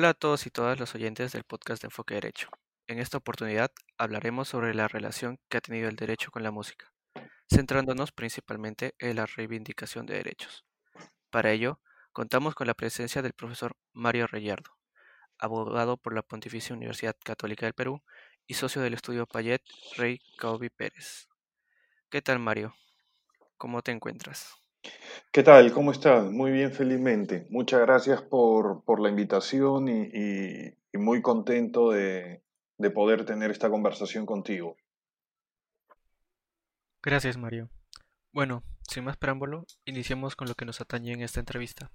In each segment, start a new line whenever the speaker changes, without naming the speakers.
Hola a todos y todas los oyentes del podcast de Enfoque Derecho. En esta oportunidad hablaremos sobre la relación que ha tenido el derecho con la música, centrándonos principalmente en la reivindicación de derechos. Para ello, contamos con la presencia del profesor Mario Reyardo, abogado por la Pontificia Universidad Católica del Perú y socio del estudio Payet Rey Caubi Pérez. ¿Qué tal, Mario? ¿Cómo te encuentras?
¿Qué tal? ¿Cómo estás? Muy bien, felizmente. Muchas gracias por, por la invitación y, muy contento de, de poder tener esta conversación contigo.
Gracias, Mario. Bueno, sin más preámbulo, iniciemos con lo que nos atañe en esta entrevista.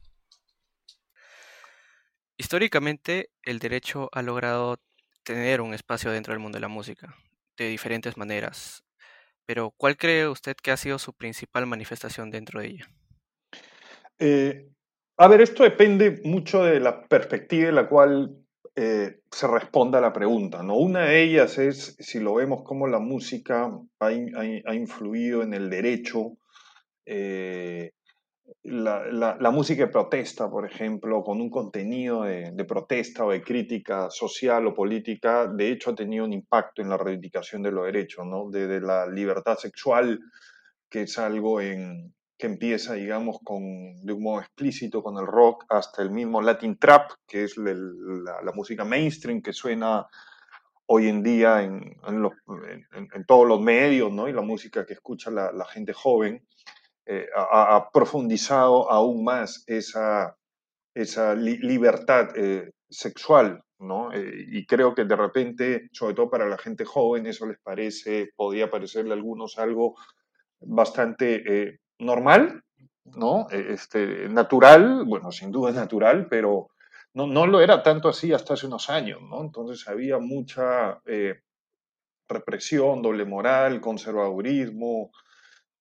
Históricamente, el derecho ha logrado tener un espacio dentro del mundo de la música, de diferentes maneras, pero ¿cuál cree usted que ha sido su principal manifestación dentro de ella?
Eh, a ver, esto depende mucho de la perspectiva en la cual eh, se responda a la pregunta, ¿no? Una de ellas es si lo vemos como la música ha, ha influido en el derecho, eh, la, la- música de protesta, por ejemplo, con un contenido de, protesta o de crítica social o política, de hecho ha tenido un impacto en la reivindicación de los derechos, ¿no? Desde la libertad sexual, que es algo en- que empieza, digamos, con, de un modo explícito con el rock, hasta el mismo Latin Trap, que es la, música mainstream que suena hoy en día en, en todos los medios, ¿no? Y la música que escucha la gente joven eh, ha, profundizado aún más esa, esa li- libertad eh, sexual, ¿no? Eh, y creo que de repente, sobre todo para la gente joven, eso les parece, podría parecerle a algunos algo bastante eh, normal, ¿no? Este, natural, bueno, sin duda natural, pero no, no lo era tanto así hasta hace unos años, ¿no? Entonces había mucha represión, doble moral, conservadurismo,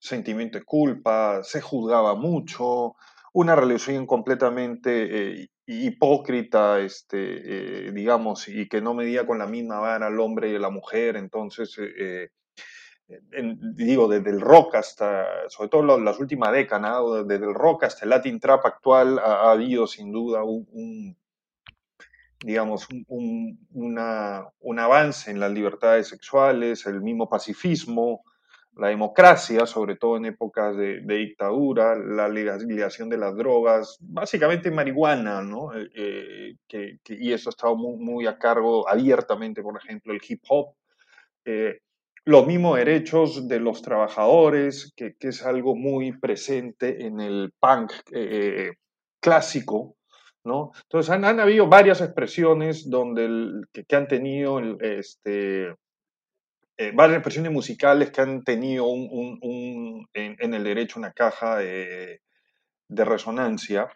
sentimiento de culpa, se juzgaba mucho, una relación completamente eh, hipócrita, este, eh, digamos, y que no medía con la misma vara al hombre y a la mujer, entonces, eh, digo, desde el rock hasta, sobre todo las últimas décadas, desde el rock hasta el Latin Trap actual, ha, ha habido sin duda un, digamos, un, un- una- un avance en las libertades sexuales, el mismo pacifismo, la democracia, sobre todo en épocas de, de dictadura, la legalización de las drogas, básicamente marihuana, ¿no? Eh, eh, que- que- y eso ha estado muy, muy a cargo abiertamente, por ejemplo, el hip hop. Eh, los mismos derechos de los trabajadores, que, que es algo muy presente en el punk eh, clásico, ¿no? Entonces han, han habido varias expresiones donde el- que, que han tenido el, este, eh, varias expresiones musicales que han tenido un, un- un- en, en el derecho una caja de, de resonancia.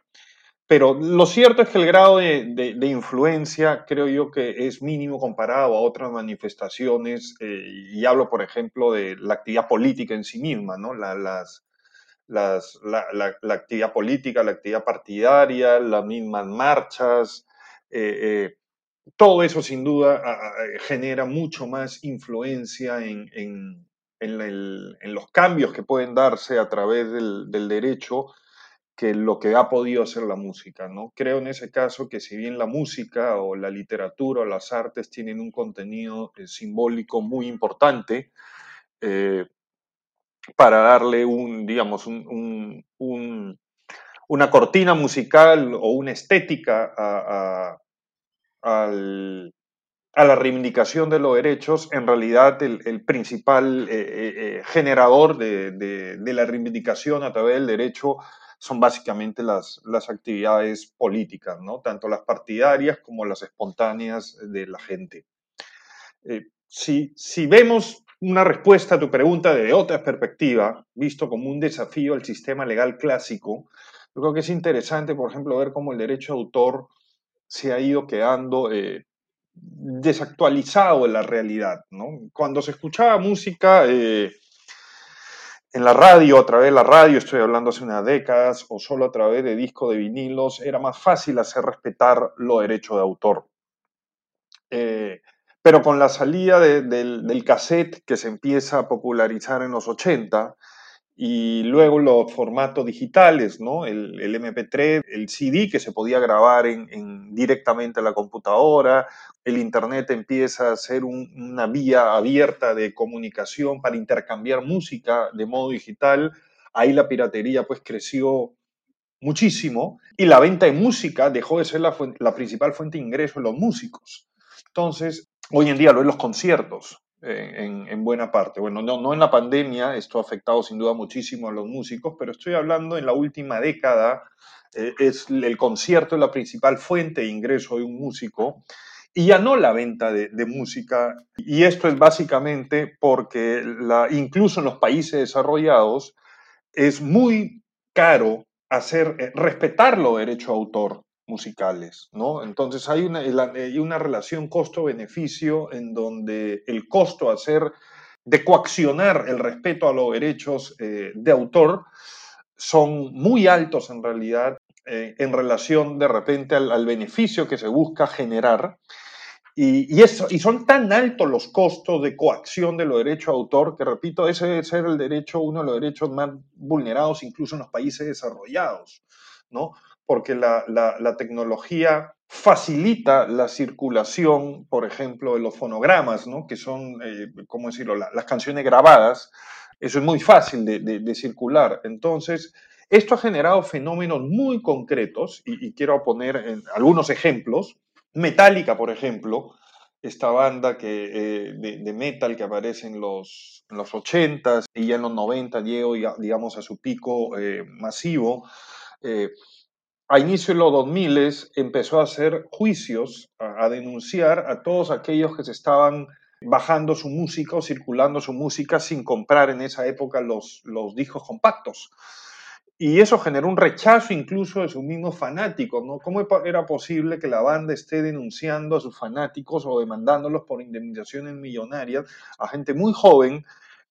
Pero lo cierto es que el grado de, de- de influencia creo yo que es mínimo comparado a otras manifestaciones, eh, y hablo, por ejemplo, de la actividad política en sí misma, ¿no? La, las, las- la, la- la actividad política, la actividad partidaria, las mismas marchas, eh, eh, todo eso sin duda a- genera mucho más influencia en, en- en los cambios que pueden darse a través del, derecho que lo que ha podido hacer la música, ¿no? Creo en ese caso que si bien la música o la literatura o las artes tienen un contenido eh, simbólico muy importante, eh, para darle un, digamos, un- una cortina musical o una estética a, a- a la reivindicación de los derechos, en realidad el, principal eh, eh, eh, generador de, la reivindicación a través del derecho son básicamente las, actividades políticas, ¿no? Tanto las partidarias como las espontáneas de la gente. Si, si vemos una respuesta a tu pregunta desde otra perspectiva, visto como un desafío al sistema legal clásico, yo creo que es interesante, por ejemplo, ver cómo el derecho de autor se ha ido quedando eh, desactualizado en la realidad. ¿no? Cuando se escuchaba música eh, en la radio, a través de la radio, estoy hablando hace unas décadas, o solo a través de discos de vinilos, era más fácil hacer respetar los derechos de autor. Eh, pero con la salida de- del, del cassette que se empieza a popularizar en los 80 y luego los formatos digitales, ¿no? El, el MP3, el CD que se podía grabar en, directamente a la computadora, el Internet empieza a ser una vía abierta de comunicación para intercambiar música de modo digital, ahí la piratería pues creció muchísimo y la venta de música dejó de ser la, la principal fuente de ingreso de los músicos. Entonces, hoy en día lo es los conciertos, en, buena parte. Bueno, no, no en la pandemia, esto ha afectado sin duda muchísimo a los músicos, pero estoy hablando en la última década, eh, es el concierto la principal fuente de ingreso de un músico y ya no la venta de, música. Y esto es básicamente porque incluso en los países desarrollados es muy caro hacer, eh, respetar los derechos de autor musicales, ¿no? Entonces hay una, relación costo-beneficio en donde el costo hacer de coaccionar el respeto a los derechos eh, de autor son muy altos en realidad eh, en relación de repente al, beneficio que se busca generar. Y, y son tan altos los costos de coacción de los derechos de autor que, repito, ese debe ser el derecho, uno de los derechos más vulnerados incluso en los países desarrollados, ¿no? Porque la, tecnología facilita la circulación, por ejemplo, de los fonogramas, ¿no? que son, eh, ¿cómo decirlo?, las canciones grabadas. Eso es muy fácil de, circular. Entonces, esto ha generado fenómenos muy concretos y, quiero poner algunos ejemplos. Metallica, por ejemplo, esta banda que, eh, de, metal que aparece en los, en los 80s y ya en los 90 llegó, digamos, a su pico eh, masivo a inicio de los 2000 empezó a hacer juicios, a, denunciar a todos aquellos que se estaban bajando su música o circulando su música sin comprar en esa época los, los discos compactos. Y eso generó un rechazo incluso de sus mismos fanáticos, ¿no? ¿Cómo era posible que la banda esté denunciando a sus fanáticos o demandándolos por indemnizaciones millonarias a gente muy joven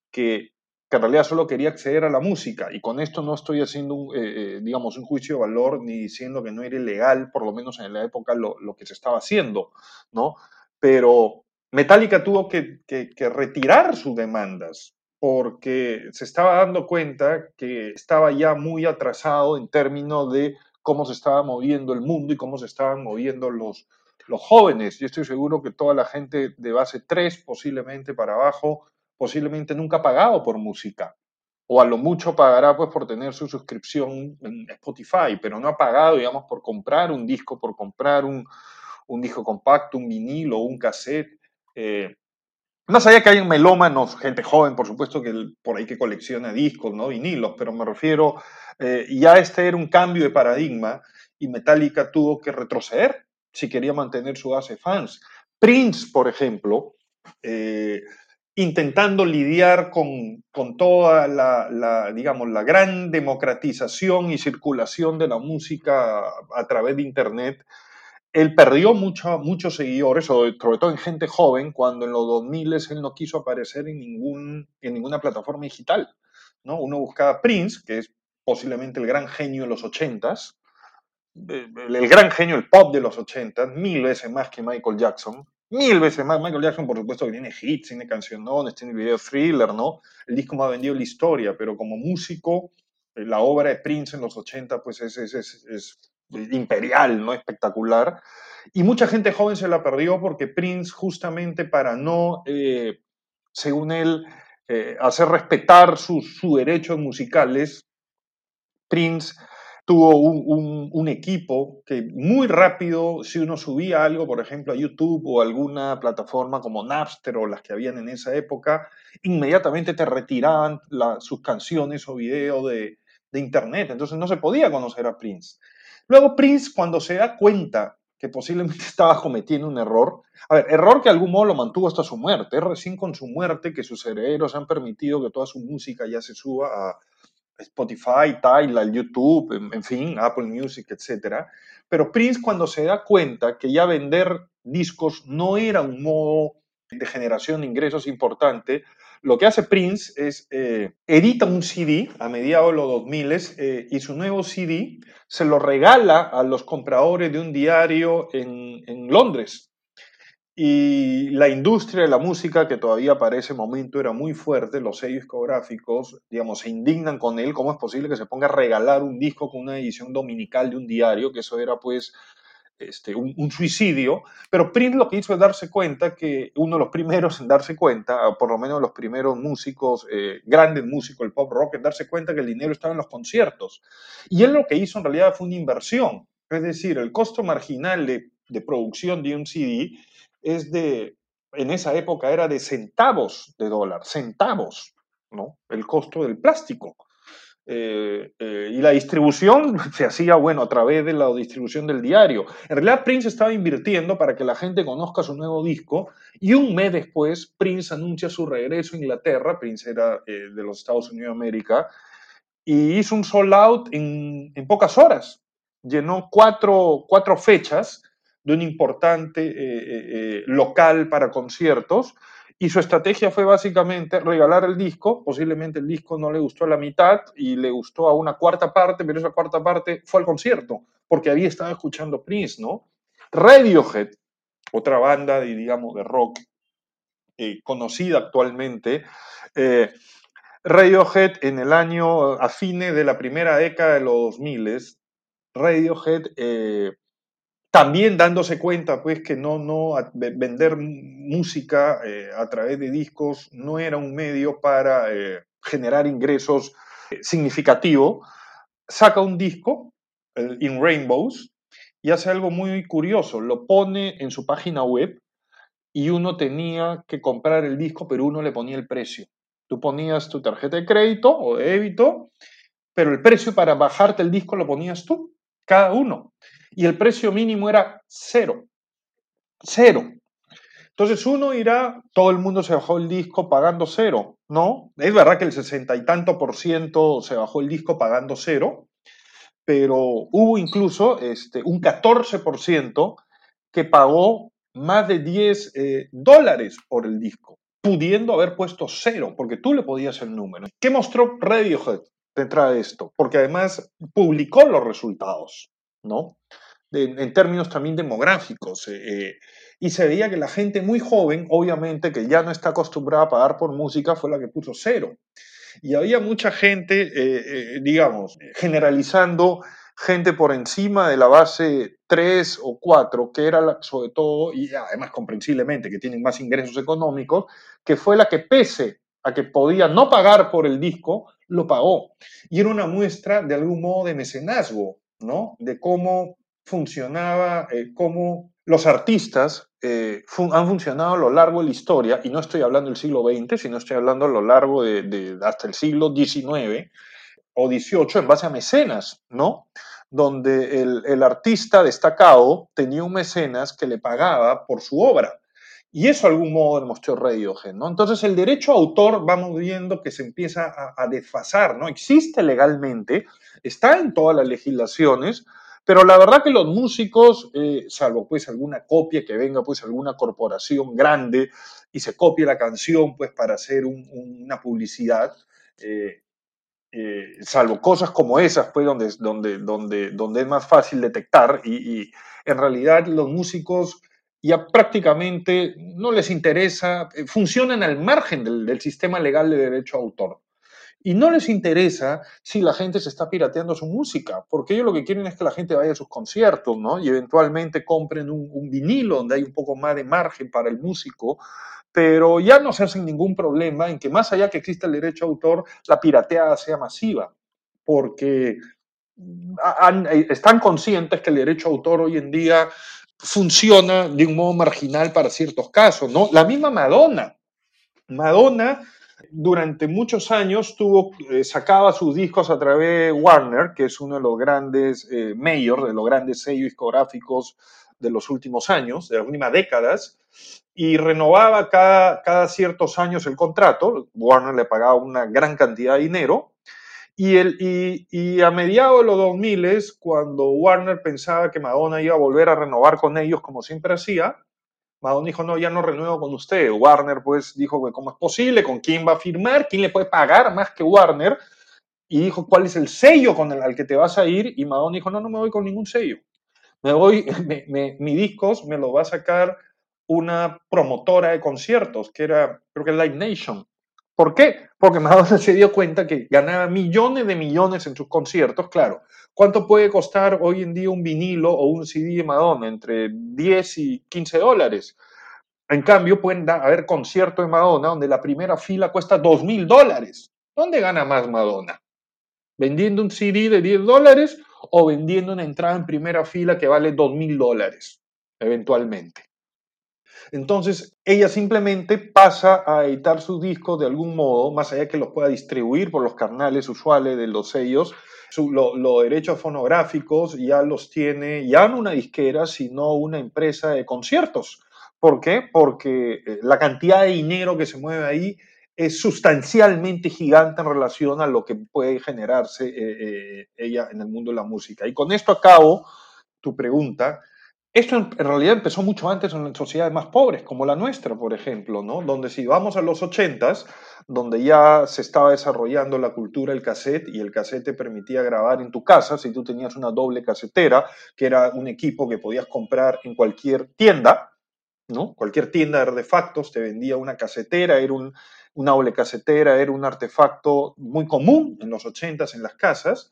que que en realidad solo quería acceder a la música. Y con esto no estoy haciendo, un, eh, eh, digamos, un juicio de valor ni diciendo que no era ilegal, por lo menos en la época, lo, que se estaba haciendo, ¿no? Pero Metallica tuvo que, retirar sus demandas porque se estaba dando cuenta que estaba ya muy atrasado en términos de cómo se estaba moviendo el mundo y cómo se estaban moviendo los, los jóvenes. Yo estoy seguro que toda la gente de base 3, posiblemente para abajo, posiblemente nunca ha pagado por música. O a lo mucho pagará pues por tener su suscripción en Spotify, pero no ha pagado, digamos, por comprar un disco, por comprar un, disco compacto, un vinilo, un cassette. Eh, más allá que hay melómanos, gente joven, por supuesto, que por ahí que colecciona discos, ¿no? Vinilos, pero me refiero, eh, ya este era un cambio de paradigma y Metallica tuvo que retroceder si quería mantener su base fans. Prince, por ejemplo, eh, intentando lidiar con, toda la, digamos, la gran democratización y circulación de la música a través de Internet, él perdió muchos seguidores, sobre todo en gente joven, cuando en los 2000 él no quiso aparecer en, ningún, en ninguna plataforma digital. ¿no? Uno buscaba Prince, que es posiblemente el gran genio de los 80s, el gran genio, el pop de los 80, mil veces más que Michael Jackson, mil veces más. Michael Jackson, por supuesto, que tiene hits, tiene canciones, tiene video thriller, ¿no? El disco más vendido en la historia, pero como músico, eh, la obra de Prince en los 80, pues es, es, es, imperial, ¿no? Espectacular. Y mucha gente joven se la perdió porque Prince, justamente para no, eh, según él, eh, hacer respetar sus, sus derechos musicales, Prince tuvo un, equipo que muy rápido, si uno subía algo, por ejemplo, a YouTube o alguna plataforma como Napster o las que habían en esa época, inmediatamente te retiraban sus canciones o videos de, Internet. Entonces no se podía conocer a Prince. Luego Prince, cuando se da cuenta que posiblemente estaba cometiendo un error, a ver, error que de algún modo lo mantuvo hasta su muerte, es recién con su muerte que sus herederos han permitido que toda su música ya se suba a Spotify, Tidal, YouTube, en, fin, Apple Music, etc. Pero Prince cuando se da cuenta que ya vender discos no era un modo de generación de ingresos importante, lo que hace Prince es eh, edita un CD a mediados de los 2000 eh, y su nuevo CD se lo regala a los compradores de un diario en, en Londres. Y la industria de la música, que todavía para ese momento era muy fuerte, los sellos discográficos, digamos, se indignan con él, ¿cómo es posible que se ponga a regalar un disco con una edición dominical de un diario? Que eso era pues este, un, suicidio, pero Prince lo que hizo es darse cuenta que uno de los primeros en darse cuenta, por lo menos los primeros músicos, eh, grandes músicos del pop rock, en darse cuenta que el dinero estaba en los conciertos. Y él lo que hizo en realidad fue una inversión, es decir, el costo marginal de, de producción de un CD es de, en esa época era de centavos de dólar, centavos, ¿no? El costo del plástico. Eh, eh, y la distribución se hacía, bueno, a través de la distribución del diario. En realidad Prince estaba invirtiendo para que la gente conozca su nuevo disco y un mes después Prince anuncia su regreso a Inglaterra, Prince era eh, de los Estados Unidos de América, y hizo un sold out en, en pocas horas. Llenó cuatro, cuatro fechas de un importante local para conciertos y su estrategia fue básicamente regalar el disco, posiblemente el disco no le gustó a la mitad y le gustó a una cuarta parte, pero esa cuarta parte fue al concierto, porque había estado escuchando Prince, ¿no? Radiohead, otra banda, de, digamos, de rock eh, conocida actualmente, eh, Radiohead en el año, a fines de la primera década de los 2000, Radiohead eh, también dándose cuenta pues que no, no vender música eh, a través de discos no era un medio para eh, generar ingresos eh, significativos, saca un disco, In Rainbows, y hace algo muy curioso, lo pone en su página web y uno tenía que comprar el disco, pero uno le ponía el precio. Tú ponías tu tarjeta de crédito o de débito, pero el precio para bajarte el disco lo ponías tú, cada uno y el precio mínimo era cero. Cero. Entonces uno irá, todo el mundo se bajó el disco pagando cero, ¿no? Es verdad que el sesenta y tanto por ciento se bajó el disco pagando cero, pero hubo incluso este, un 14 por ciento que pagó más de 10 eh, dólares por el disco, pudiendo haber puesto cero, porque tú le podías el número. ¿Qué mostró Radiohead detrás de esto? Porque además publicó los resultados, ¿no? en términos también demográficos. Eh, eh, y se veía que la gente muy joven, obviamente, que ya no está acostumbrada a pagar por música, fue la que puso cero. Y había mucha gente, eh, digamos, generalizando, gente por encima de la base 3 o 4, que era la, sobre todo, y además comprensiblemente, que tienen más ingresos económicos, que fue la que pese a que podía no pagar por el disco, lo pagó. Y era una muestra de algún modo de mecenazgo, ¿no? De cómo funcionaba, eh, cómo los artistas eh, han funcionado a lo largo de la historia, y no estoy hablando del siglo XX, sino estoy hablando a lo largo de, hasta el siglo XIX o XVIII, en base a mecenas, ¿no? Donde el, el, artista destacado tenía un mecenas que le pagaba por su obra. Y eso de algún modo demostró Radiohead, ¿no? Entonces el derecho autor vamos viendo que se empieza a, a desfasar, ¿no? Existe legalmente, está en todas las legislaciones, pero la verdad que los músicos, eh, salvo pues alguna copia que venga pues alguna corporación grande y se copie la canción pues para hacer una publicidad, eh, eh, salvo cosas como esas pues donde, donde, donde, donde es más fácil detectar y, en realidad los músicos ya prácticamente no les interesa, funcionan al margen del, sistema legal de derecho a autor y no les interesa si la gente se está pirateando su música, porque ellos lo que quieren es que la gente vaya a sus conciertos, ¿no? Y eventualmente compren un, vinilo donde hay un poco más de margen para el músico, pero ya no se hacen ningún problema en que más allá que exista el derecho a autor, la pirateada sea masiva, porque eh, están conscientes que el derecho a autor hoy en día funciona de un modo marginal para ciertos casos, ¿no? La misma Madonna. Madonna durante muchos años tuvo, eh, sacaba sus discos a través de Warner, que es uno de los grandes eh, de los grandes sellos discográficos de los últimos años, de las últimas décadas, y renovaba cada, cada ciertos años el contrato. Warner le pagaba una gran cantidad de dinero. Y, el, y, y a mediados de los 2000, cuando Warner pensaba que Madonna iba a volver a renovar con ellos como siempre hacía, Madonna dijo, no, ya no renuevo con usted. Warner pues dijo, ¿cómo es posible? ¿Con quién va a firmar? ¿Quién le puede pagar más que Warner? Y dijo, ¿cuál es el sello con el al que te vas a ir? Y Madonna dijo, no, no me voy con ningún sello. Me voy, me, mis discos me los va a sacar una promotora de conciertos, que era, creo que Live Nation. ¿Por qué? Porque Madonna se dio cuenta que ganaba millones de millones en sus conciertos, claro. ¿Cuánto puede costar hoy en día un vinilo o un CD de Madonna? Entre 10 y 15 dólares. En cambio, pueden haber conciertos de Madonna donde la primera fila cuesta 2 mil dólares. ¿Dónde gana más Madonna? ¿Vendiendo un CD de 10 dólares o vendiendo una entrada en primera fila que vale 2 mil dólares, eventualmente? Entonces, ella simplemente pasa a editar sus discos de algún modo, más allá que los pueda distribuir por los canales usuales de los sellos. Los derechos fonográficos ya los tiene ya no una disquera, sino una empresa de conciertos. ¿Por qué? Porque eh, la cantidad de dinero que se mueve ahí es sustancialmente gigante en relación a lo que puede generarse eh, eh, ella en el mundo de la música. Y con esto acabo tu pregunta. Esto en realidad empezó mucho antes en sociedades más pobres, como la nuestra, por ejemplo, ¿no? Donde si vamos a los ochentas, donde ya se estaba desarrollando la cultura del cassette y el cassette te permitía grabar en tu casa, si tú tenías una doble casetera, que era un equipo que podías comprar en cualquier tienda, ¿no? Cualquier tienda de artefactos te vendía una casetera, era un, una doble casetera, era un artefacto muy común en los ochentas en las casas.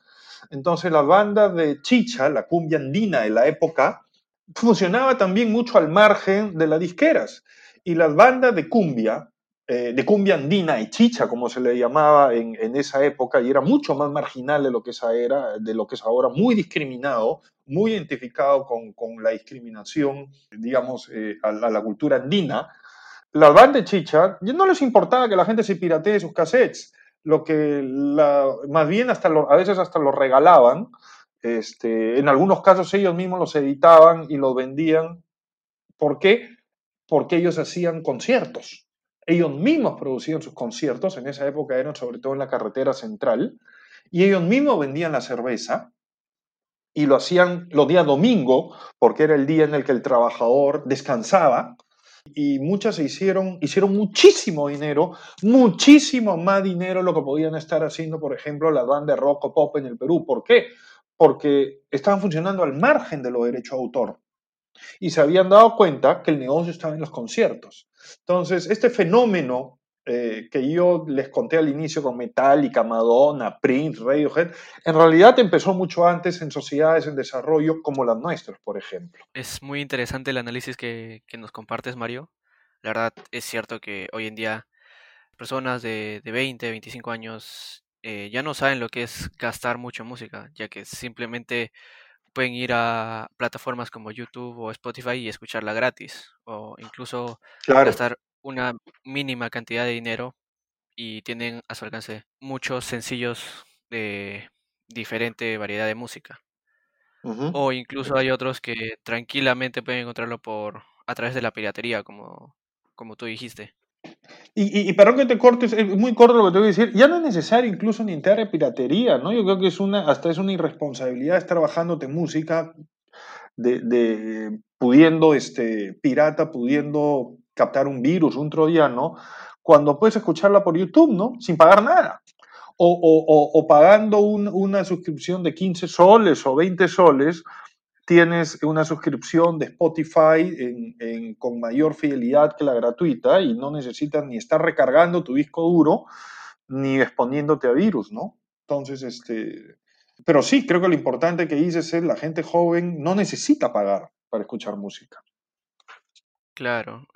Entonces la banda de chicha, la cumbia andina de la época, funcionaba también mucho al margen de las disqueras. Y las bandas de cumbia, eh, de cumbia andina y chicha, como se le llamaba en, esa época, y era mucho más marginal de lo que, esa era, de lo que es ahora, muy discriminado, muy identificado con, la discriminación, digamos, eh, a, la cultura andina. Las bandas de chicha, no les importaba que la gente se piratee sus cassettes, lo que más bien hasta a veces hasta los regalaban, este, en algunos casos ellos mismos los editaban y los vendían. ¿Por qué? Porque ellos hacían conciertos. Ellos mismos producían sus conciertos, en esa época eran sobre todo en la carretera central, y ellos mismos vendían la cerveza y lo hacían los días domingo, porque era el día en el que el trabajador descansaba, y muchas se hicieron, hicieron muchísimo dinero, muchísimo más dinero lo que podían estar haciendo, por ejemplo, la banda de rock o pop en el Perú. ¿Por qué? Porque estaban funcionando al margen de derechos de autor y se habían dado cuenta que el negocio estaba en los conciertos. Entonces, este fenómeno eh, que yo les conté al inicio con Metallica, Madonna, Prince, Radiohead, en realidad empezó mucho antes en sociedades en desarrollo como las nuestras, por ejemplo.
Es muy interesante el análisis que, que nos compartes, Mario. La verdad es cierto que hoy en día personas de, de 20, 25 años eh, ya no saben lo que es gastar mucho música, ya que simplemente pueden ir a plataformas como YouTube o Spotify y escucharla gratis, o incluso gastar una mínima cantidad de dinero y tienen a su alcance muchos sencillos de diferente variedad de música. O incluso hay otros que tranquilamente pueden encontrarlo por a través de la piratería, como, como tú dijiste.
Y, y, perdón que te cortes, es muy corto lo que te voy a decir. Ya no es necesario incluso ni entrar a piratería, ¿no? Yo creo que es una, hasta es una irresponsabilidad estar bajándote música de, de pudiendo, este, pirata, pudiendo captar un virus, un troyano, cuando puedes escucharla por YouTube, ¿no? Sin pagar nada. O, o, o pagando un, una suscripción de 15 soles o 20 soles tienes una suscripción de Spotify con mayor fidelidad que la gratuita y no necesitas ni estar recargando tu disco duro ni exponiéndote a virus, ¿no? Entonces, este, pero sí, creo que lo importante que dices es la gente joven no necesita pagar para escuchar música.
Claro,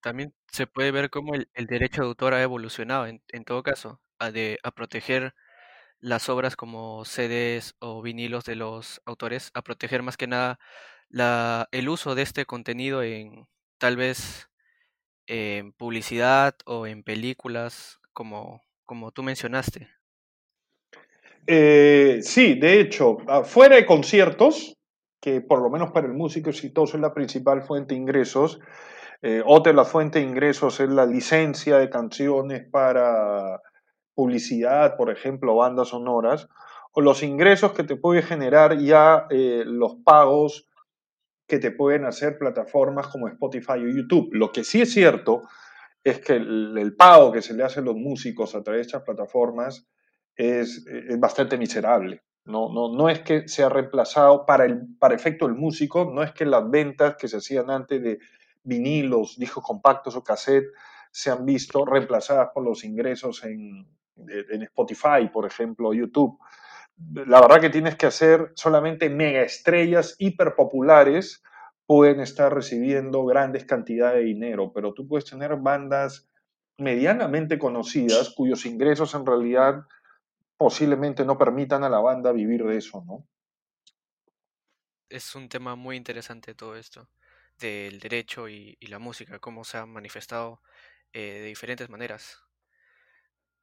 también se puede ver cómo el, derecho de autor ha evolucionado, en, todo caso, a, de, a proteger las obras como CDs o vinilos de los autores, a proteger más que nada la, el uso de este contenido en tal vez en publicidad o en películas, como, como tú mencionaste.
Eh, sí, de hecho, fuera de conciertos, que por lo menos para el músico exitoso es la principal fuente de ingresos, eh, otra de las fuentes de ingresos es la licencia de canciones para publicidad, por ejemplo, bandas sonoras, o los ingresos que te puede generar ya eh, los pagos que te pueden hacer plataformas como Spotify o YouTube. Lo que sí es cierto es que el, pago que se le hace a los músicos a través de estas plataformas es, bastante miserable. No, no, no es que sea reemplazado para, el, para efecto del músico, no es que las ventas que se hacían antes de vinilos, discos compactos o cassette se han visto reemplazadas por los ingresos en, en Spotify, por ejemplo, YouTube. La verdad que tienes que hacer solamente mega estrellas hiperpopulares pueden estar recibiendo grandes cantidades de dinero, pero tú puedes tener bandas medianamente conocidas cuyos ingresos en realidad posiblemente no permitan a la banda vivir de eso, ¿no?
Es un tema muy interesante todo esto, del derecho y, la música, cómo se ha manifestado eh, de diferentes maneras.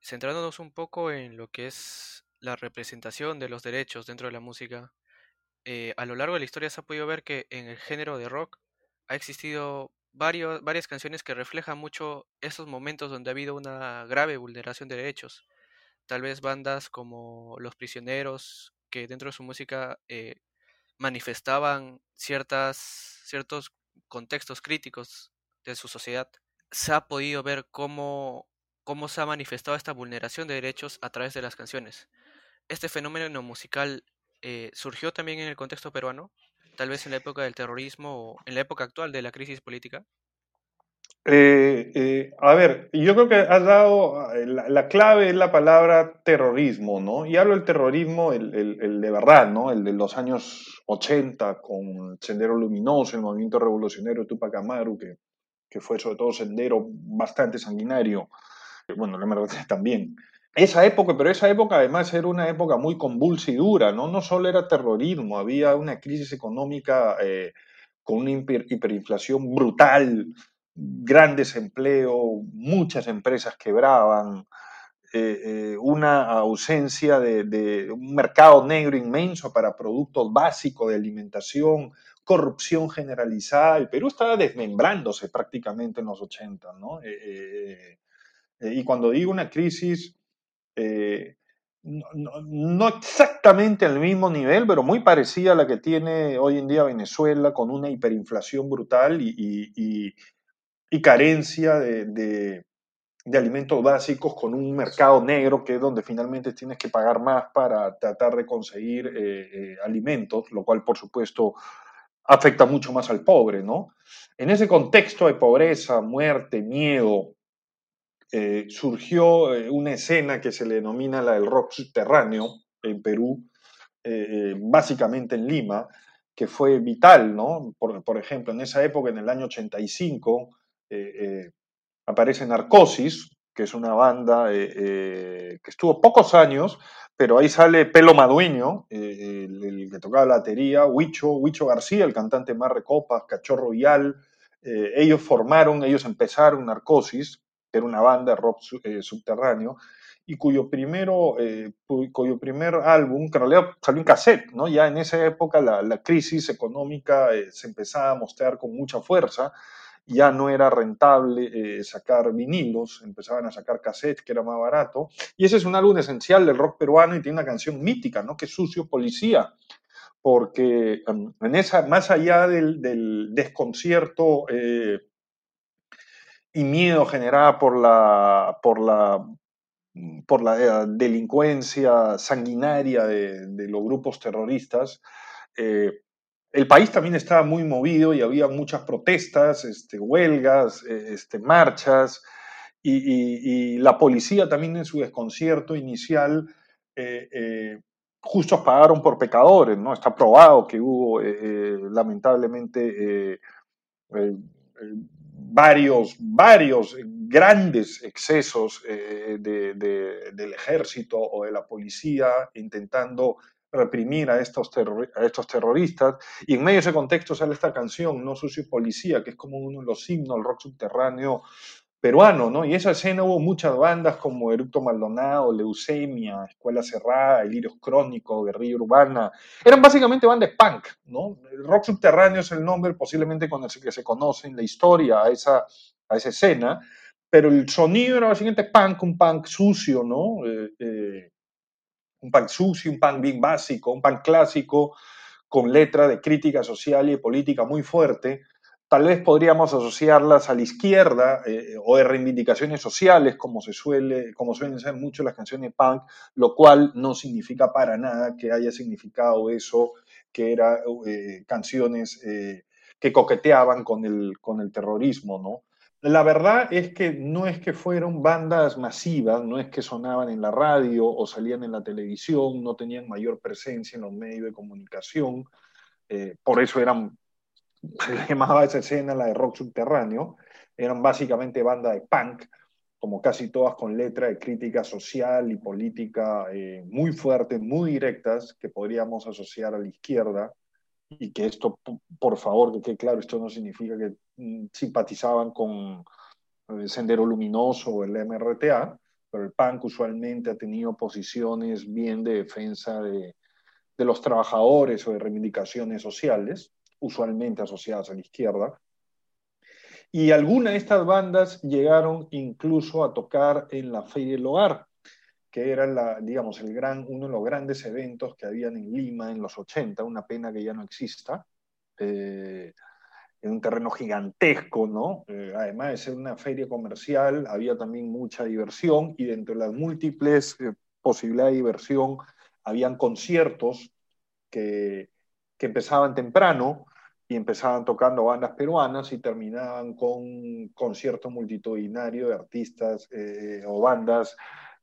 Centrándonos un poco en lo que es la representación de los derechos dentro de la música, eh, a lo largo de la historia se ha podido ver que en el género de rock ha existido varios, varias canciones que reflejan mucho esos momentos donde ha habido una grave vulneración de derechos. Tal vez bandas como Los Prisioneros, que dentro de su música eh, manifestaban ciertas, ciertos contextos críticos de su sociedad. Se ha podido ver cómo, cómo se ha manifestado esta vulneración de derechos a través de las canciones. Este fenómeno musical eh, surgió también en el contexto peruano, tal vez en la época del terrorismo o en la época actual de la crisis política.
Eh, eh, a ver, yo creo que has dado, la, clave es la palabra terrorismo, ¿no? Y hablo del terrorismo, el, el, de verdad, ¿no? El de los años 80 con Sendero Luminoso, el movimiento revolucionario Tupac Amaru, que, que fue sobre todo sendero bastante sanguinario, bueno, la verdad también. Esa época, pero esa época además era una época muy convulsa y dura, ¿no? No solo era terrorismo, había una crisis económica eh, con una hiperinflación brutal, gran desempleo, muchas empresas quebraban, eh, eh, una ausencia de, un mercado negro inmenso para productos básicos de alimentación, corrupción generalizada. El Perú estaba desmembrándose prácticamente en los 80, ¿no? Y cuando digo una crisis, eh, no, exactamente al mismo nivel, pero muy parecida a la que tiene hoy en día Venezuela, con una hiperinflación brutal y, carencia de, alimentos básicos, con un mercado negro que es donde finalmente tienes que pagar más para tratar de conseguir eh, eh, alimentos, lo cual por supuesto afecta mucho más al pobre, ¿no? En ese contexto de pobreza, muerte, miedo, eh, surgió eh, una escena que se le denomina la del rock subterráneo en Perú, eh, básicamente en Lima, que fue vital, ¿no? Por, ejemplo, en esa época, en el año 85, aparece Narcosis, que es una banda que estuvo pocos años, pero ahí sale Pelo Madueño, el, que tocaba la batería, Huicho, Huicho García, el cantante más recopas, Cachorro Vial. ellos formaron, ellos empezaron Narcosis, era una banda de rock eh, subterráneo, y cuyo, primero, eh, cuyo primer álbum, que en realidad salió en cassette, ¿no? ya en esa época la, la crisis económica eh, se empezaba a mostrar con mucha fuerza, ya no era rentable sacar vinilos, empezaban a sacar cassettes, que era más barato, y ese es un álbum esencial del rock peruano y tiene una canción mítica, ¿no? que es Sucio Policía, porque em, en esa, más allá del, del desconcierto y miedo generada por la, por la, por la eh, delincuencia sanguinaria de, los grupos terroristas, eh, el país también estaba muy movido y había muchas protestas, este, huelgas, eh, este, marchas, y, la policía también en su desconcierto inicial, justos pagaron por pecadores, ¿no? Está probado que hubo lamentablemente varios, varios grandes excesos eh, del ejército o de la policía intentando reprimir a estos, estos terroristas. Y en medio de ese contexto sale esta canción, No Sucio Policía, que es como uno de los himnos del rock subterráneo peruano, ¿no? Y esa escena hubo muchas bandas como Eructo Maldonado, Leucemia, Escuela Cerrada, Elirios Crónico, Guerrilla Urbana. Eran básicamente bandas punk, ¿no? Rock subterráneo es el nombre posiblemente con el que se conoce en la historia a esa, a esa escena, pero el sonido era básicamente punk, un punk sucio, ¿no? Eh, eh, un punk sucio, un punk bien básico, un punk clásico, con letra de crítica social y política muy fuerte, tal vez podríamos asociarlas a la izquierda eh, o de reivindicaciones sociales, como, se suele, como suelen ser mucho las canciones punk, lo cual no significa para nada que haya significado eso, que eran eh, canciones eh, que coqueteaban con el, con el terrorismo, ¿no? La verdad es que no es que fueron bandas masivas, no es que sonaban en la radio o salían en la televisión, no tenían mayor presencia en los medios de comunicación, eh, por eso eran, se llamaba esa escena la de rock subterráneo, eran básicamente bandas de punk, como casi todas con letra de crítica social y política eh, muy fuertes, muy directas, que podríamos asociar a la izquierda, y que esto, por favor, que quede claro, esto no significa que mm, simpatizaban con el Sendero Luminoso o el MRTA, pero el PANC usualmente ha tenido posiciones bien de defensa de, de los trabajadores o de reivindicaciones sociales, usualmente asociadas a la izquierda. Y algunas de estas bandas llegaron incluso a tocar en la Feria del Hogar, que era la, digamos, el gran, uno de los grandes eventos que habían en Lima en los 80, una pena que ya no exista, eh, en un terreno gigantesco, ¿no? Eh, además de ser una feria comercial, había también mucha diversión y dentro de las múltiples eh, posibilidades de diversión, habían conciertos que, que empezaban temprano y empezaban tocando bandas peruanas y terminaban con conciertos multitudinarios de artistas o bandas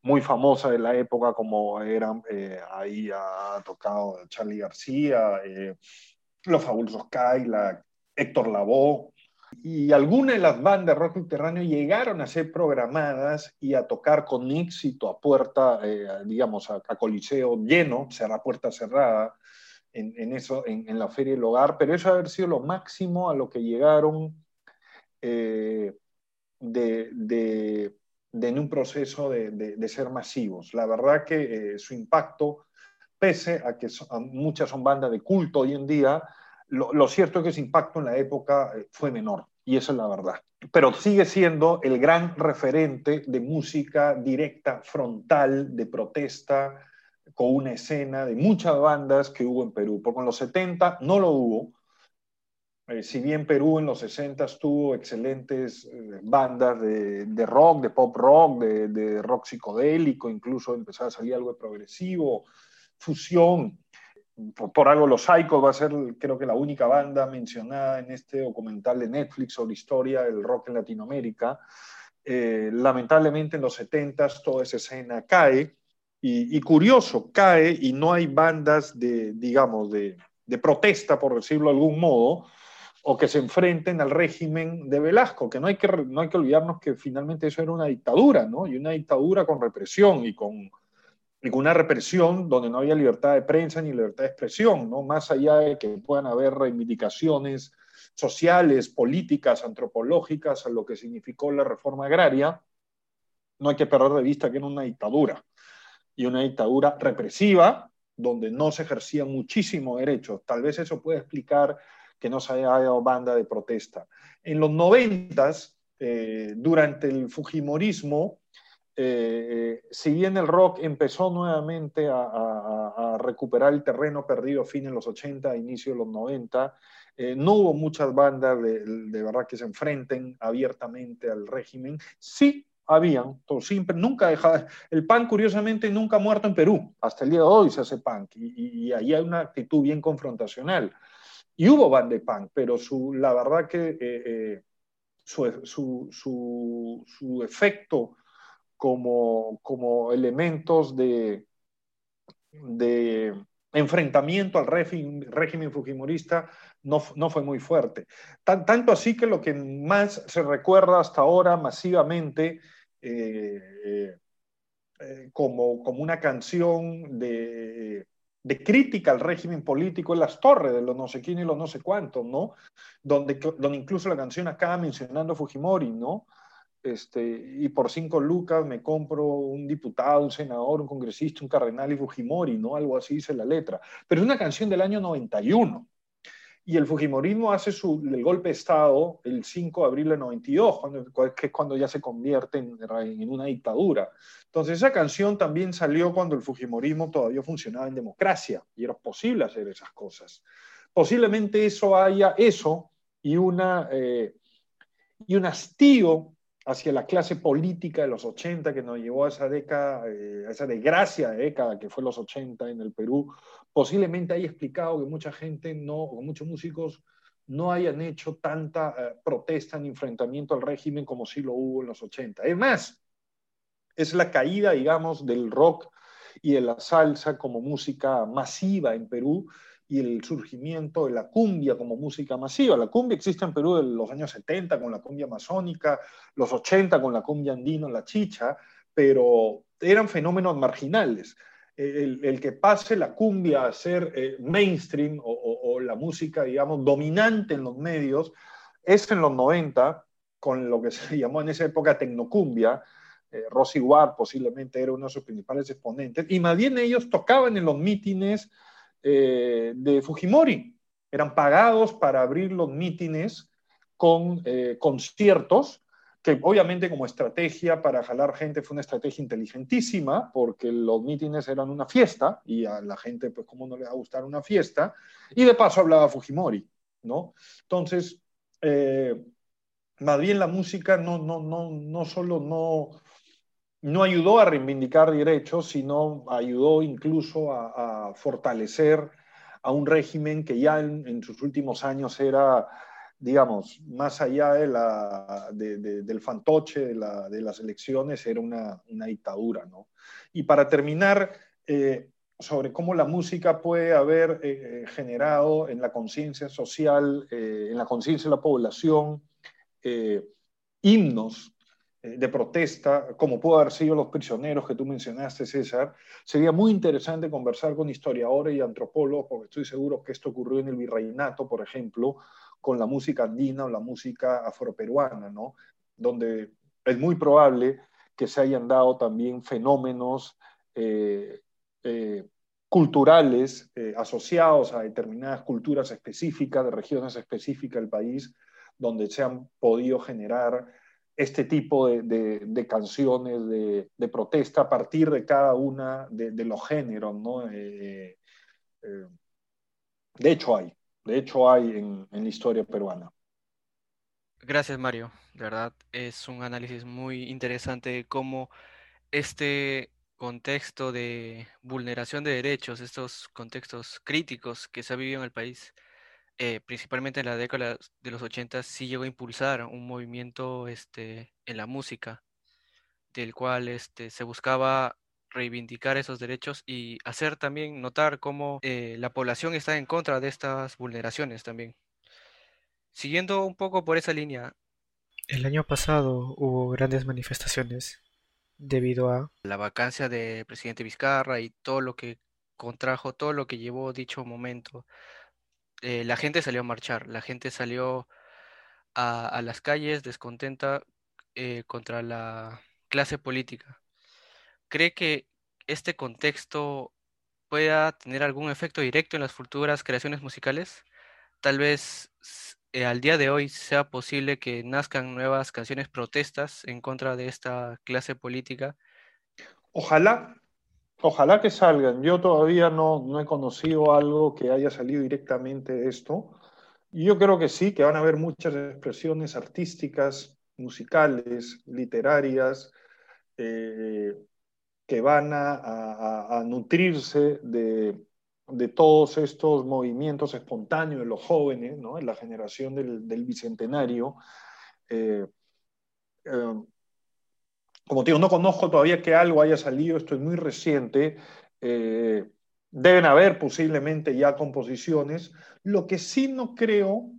muy famosa de la época, como eran, eh, ahí ha tocado Charlie García, eh, Los Fabulosos Kyla, Héctor Lavoe, y algunas de las bandas rock subterráneo llegaron a ser programadas y a tocar con éxito a puerta, eh, digamos, a, coliseo lleno, cerra puerta cerrada, en, eso, en, la Feria del Hogar, pero eso ha haber sido lo máximo a lo que llegaron de, de en un proceso de, ser masivos. La verdad que eh, su impacto, pese a que muchas son bandas de culto hoy en día, lo, cierto es que su impacto en la época eh, fue menor, y eso es la verdad. Pero sigue siendo el gran referente de música directa, frontal, de protesta, con una escena de muchas bandas que hubo en Perú, porque en los 70 no lo hubo, eh, si bien Perú en los 60 tuvo excelentes eh, bandas de, rock, de pop rock, de, rock psicodélico, incluso empezó a salir algo de progresivo, fusión. Por, algo Los Psychos va a ser, creo que la única banda mencionada en este documental de Netflix sobre historia del rock en Latinoamérica. Eh, lamentablemente en los 70 toda esa escena cae y, y, curioso, cae y no hay bandas de, digamos, de, de protesta, por decirlo de algún modo, o que se enfrenten al régimen de Velasco, que no hay que, no hay que olvidarnos que finalmente eso era una dictadura, ¿no? Y una dictadura con represión y con, y con una represión donde no había libertad de prensa ni libertad de expresión, ¿no? Más allá de que puedan haber reivindicaciones sociales, políticas, antropológicas a lo que significó la reforma agraria, no hay que perder de vista que era una dictadura y una dictadura represiva donde no se ejercían muchísimos derechos. Tal vez eso puede explicar que no se haya dado banda de protesta. En los noventas, eh, durante el Fujimorismo, eh, si bien el rock empezó nuevamente a, recuperar el terreno perdido a fines de los 80, inicio de los 90, eh, no hubo muchas bandas de, de, verdad que se enfrenten abiertamente al régimen. Sí habían, siempre, nunca dejaba, el punk curiosamente nunca ha muerto en Perú, hasta el día de hoy se hace punk y, y ahí hay una actitud bien confrontacional. Y hubo band de punk, pero su, la verdad que eh, eh, su, su, su, efecto como, como elementos de, de enfrentamiento al régimen, régimen fujimorista no, no, fue muy fuerte. tanto así que lo que más se recuerda hasta ahora masivamente eh, como, como una canción de de crítica al régimen político en las torres de los no sé quién y los no sé cuántos, ¿no? Donde, donde incluso la canción acaba mencionando a Fujimori, ¿no? Este, y por cinco lucas me compro un diputado, un senador, un congresista, un cardenal y Fujimori, ¿no? Algo así dice la letra. Pero es una canción del año 91. Y el Fujimorismo hace su, el golpe de Estado el 5 de abril de 92, cuando, que es cuando ya se convierte en, en, una dictadura. Entonces esa canción también salió cuando el Fujimorismo todavía funcionaba en democracia y era posible hacer esas cosas. Posiblemente eso haya eso y, una, eh, y un hastío hacia la clase política de los 80 que nos llevó a esa década, eh, a esa desgracia de década que fue los 80 en el Perú, posiblemente haya explicado que mucha gente no, muchos músicos no hayan hecho tanta eh, protesta ni enfrentamiento al régimen como sí lo hubo en los 80. Es más, es la caída, digamos, del rock y de la salsa como música masiva en Perú y el surgimiento de la cumbia como música masiva. La cumbia existe en Perú en los años 70 con la cumbia amazónica, los 80 con la cumbia andino, la chicha, pero eran fenómenos marginales. El, que pase la cumbia a ser eh, mainstream o, la música, digamos, dominante en los medios, es en los 90, con lo que se llamó en esa época tecnocumbia, eh, Rosy Ward posiblemente era uno de sus principales exponentes, y más bien ellos tocaban en los mítines eh, de Fujimori. Eran pagados para abrir los mítines con eh, conciertos, que obviamente como estrategia para jalar gente fue una estrategia inteligentísima, porque los mítines eran una fiesta, y a la gente, pues, ¿cómo no le va a gustar una fiesta? Y de paso hablaba Fujimori, ¿no? Entonces, eh, más bien la música no, no, no, no solo no, no ayudó a reivindicar derechos, sino ayudó incluso a, fortalecer a un régimen que ya en, sus últimos años era, digamos, más allá de la, del fantoche de, las elecciones, era una, dictadura. ¿no? Y para terminar, eh, sobre cómo la música puede haber eh, generado en la conciencia social, eh, en la conciencia de la población, himnos eh, de protesta, como pudo haber sido los prisioneros que tú mencionaste, César, sería muy interesante conversar con historiadores y antropólogos, porque estoy seguro que esto ocurrió en el virreinato, por ejemplo, con la música andina o la música afroperuana, ¿no? Donde es muy probable que se hayan dado también fenómenos eh, eh, culturales asociados a determinadas culturas específicas, de regiones específicas del país, donde se han podido generar este tipo de, canciones de, protesta a partir de cada una de, los géneros, ¿no? Eh, eh, de hecho hay, de hecho hay en, la historia peruana.
Gracias, Mario. De verdad, es un análisis muy interesante de cómo este contexto de vulneración de derechos, estos contextos críticos que se ha vivido en el país, eh, principalmente en la década de los 80, sí llegó a impulsar un movimiento este, en la música, del cual este, se buscaba reivindicar esos derechos y hacer también notar cómo eh, la población está en contra de estas vulneraciones también. Siguiendo un poco por esa línea.
El año pasado hubo grandes manifestaciones debido a
la vacancia de presidente Vizcarra y todo lo que contrajo, todo lo que llevó dicho momento eh, la gente salió a marchar, la gente salió a, las calles descontenta eh, contra la clase política. ¿Cree que este contexto pueda tener algún efecto directo en las futuras creaciones musicales? Tal vez eh, al día de hoy sea posible que nazcan nuevas canciones protestas en contra de esta clase política.
Ojalá, Ojalá que salgan. Yo todavía no, he conocido algo que haya salido directamente de esto. Yo creo que sí, que van a haber muchas expresiones artísticas, musicales, literarias, eh, que van a, nutrirse de, todos estos movimientos espontáneos de los jóvenes, ¿no? en la generación del, bicentenario. Eh, eh, como te digo, no conozco todavía que algo haya salido, esto es muy reciente. Eh, deben haber posiblemente ya composiciones. Lo que sí no creo,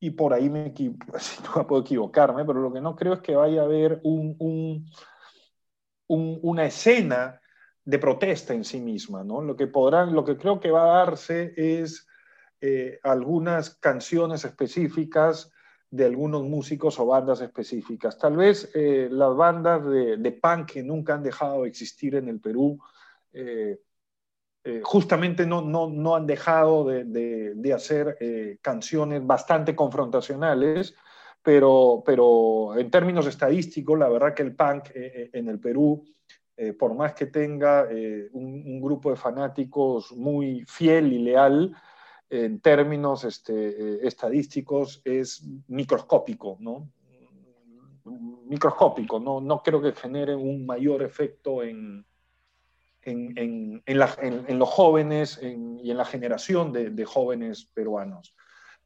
y por ahí me, no puedo equivocarme, pero lo que no creo es que vaya a haber un, una escena de protesta en sí misma. ¿no? Lo, que podrán, lo que creo que va a darse es eh, algunas canciones específicas de algunos músicos o bandas específicas. Tal vez eh, las bandas de, punk que nunca han dejado de existir en el Perú, eh, justamente no, no, han dejado de, hacer canciones bastante confrontacionales, pero, pero en términos estadísticos, la verdad que el punk en el Perú, por más que tenga un, grupo de fanáticos muy fiel y leal, en términos este, eh, estadísticos es microscópico, ¿no? Microscópico, no, no creo que genere un mayor efecto en, en, los jóvenes y en la generación de, jóvenes peruanos.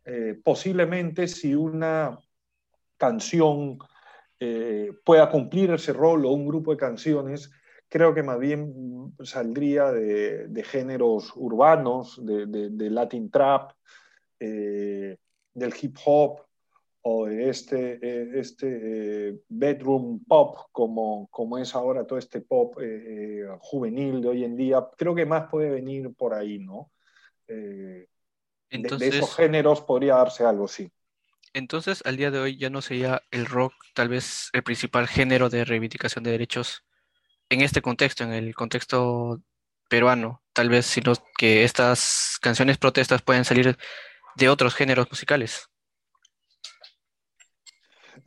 Eh, posiblemente si una canción eh, pueda cumplir ese rol o un grupo de canciones, creo que más bien saldría de, géneros urbanos, de, Latin trap, del hip hop, o de este, eh, este eh, bedroom pop, como, como es ahora todo este pop eh, juvenil de hoy en día, creo que más puede venir por ahí, ¿no? Entonces, de, esos géneros podría darse algo, sí.
Entonces, al día de hoy ya no sería el rock tal vez el principal género de reivindicación de derechos en este contexto, en el contexto peruano, tal vez, sino que estas canciones protestas pueden salir de otros géneros musicales.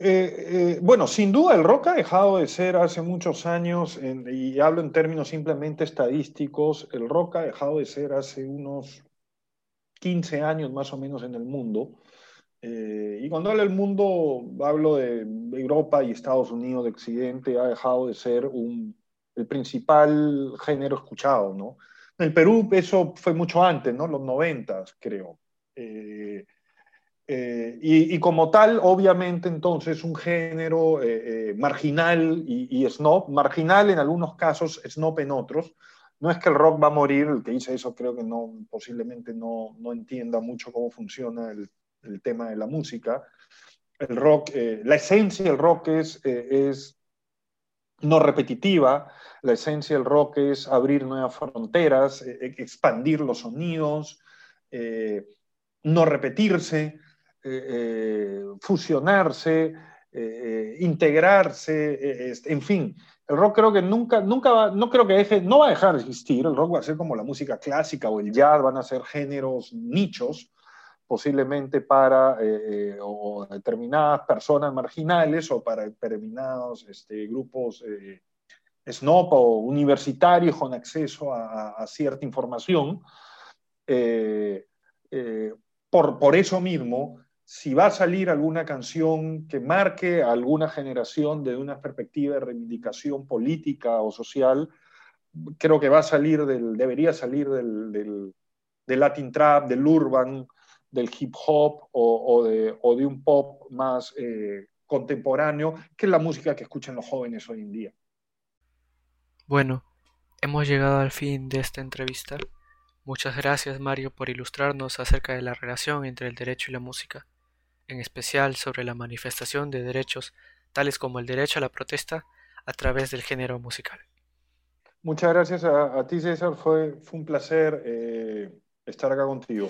Eh, eh, bueno, sin duda el rock ha dejado de ser hace muchos años, y hablo en términos simplemente estadísticos, el rock ha dejado de ser hace unos 15 años más o menos en el mundo. Eh, y cuando hablo del mundo, hablo de Europa y Estados Unidos de Occidente, ha dejado de ser el principal género escuchado, ¿no? En el Perú eso fue mucho antes, ¿no? Los 90, creo. Eh, y, como tal, obviamente, entonces, un género eh, eh, marginal y, y, snob, marginal en algunos casos, snob en otros. No es que el rock va a morir, el que dice eso creo que no, posiblemente no, no entienda mucho cómo funciona el, el, tema de la música. El rock, la esencia del rock es, es no repetitiva, la esencia del rock es abrir nuevas fronteras, expandir los sonidos, no repetirse. Eh, eh, fusionarse, eh, integrarse, este, en fin. El rock creo que nunca, nunca va, no creo que deje, no va a dejar de existir. El rock va a ser como la música clásica o el jazz, van a ser géneros nichos, posiblemente para determinadas personas marginales o para determinados este, grupos snob o universitarios con acceso a, cierta información. por, por eso mismo, si va a salir alguna canción que marque a alguna generación de una perspectiva de reivindicación política o social, creo que va a salir del, debería salir del, del, Latin Trap, del Urban, del hip hop o, de, o de, un pop más eh, contemporáneo, que es la música que escuchan los jóvenes hoy en día.
Bueno, hemos llegado al fin de esta entrevista. Muchas gracias Mario por ilustrarnos acerca de la relación entre el derecho y la música en especial sobre la manifestación de derechos tales como el derecho a la protesta a través del género musical.
Muchas gracias a, ti, César. Fue, fue un placer eh, estar acá contigo.